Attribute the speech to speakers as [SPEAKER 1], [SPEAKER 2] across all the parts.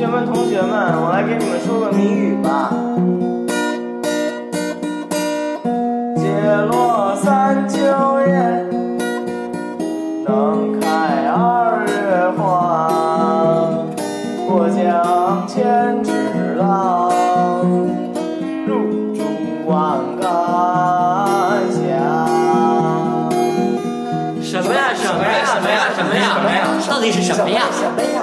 [SPEAKER 1] 学们，同学们，我来给你们说个谜语吧。解落三秋叶，能开二月花。过江千尺浪，入竹万竿下。
[SPEAKER 2] 什么呀？什么呀？什么呀？什么呀？什么呀？到底是什么呀？
[SPEAKER 3] 什么呀？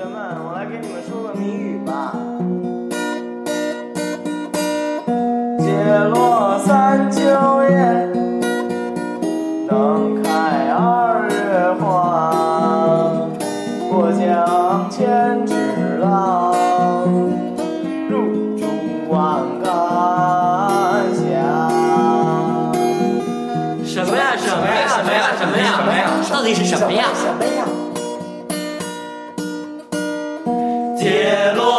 [SPEAKER 1] 学们，同学们，我来给你们说个谜语吧。解落三秋叶，能开二月花。过江千尺浪，入竹万竿下。
[SPEAKER 2] 什么呀？什么呀？什么呀？什么呀？什么呀？到底是什么呀？
[SPEAKER 3] 什么呀？铁笼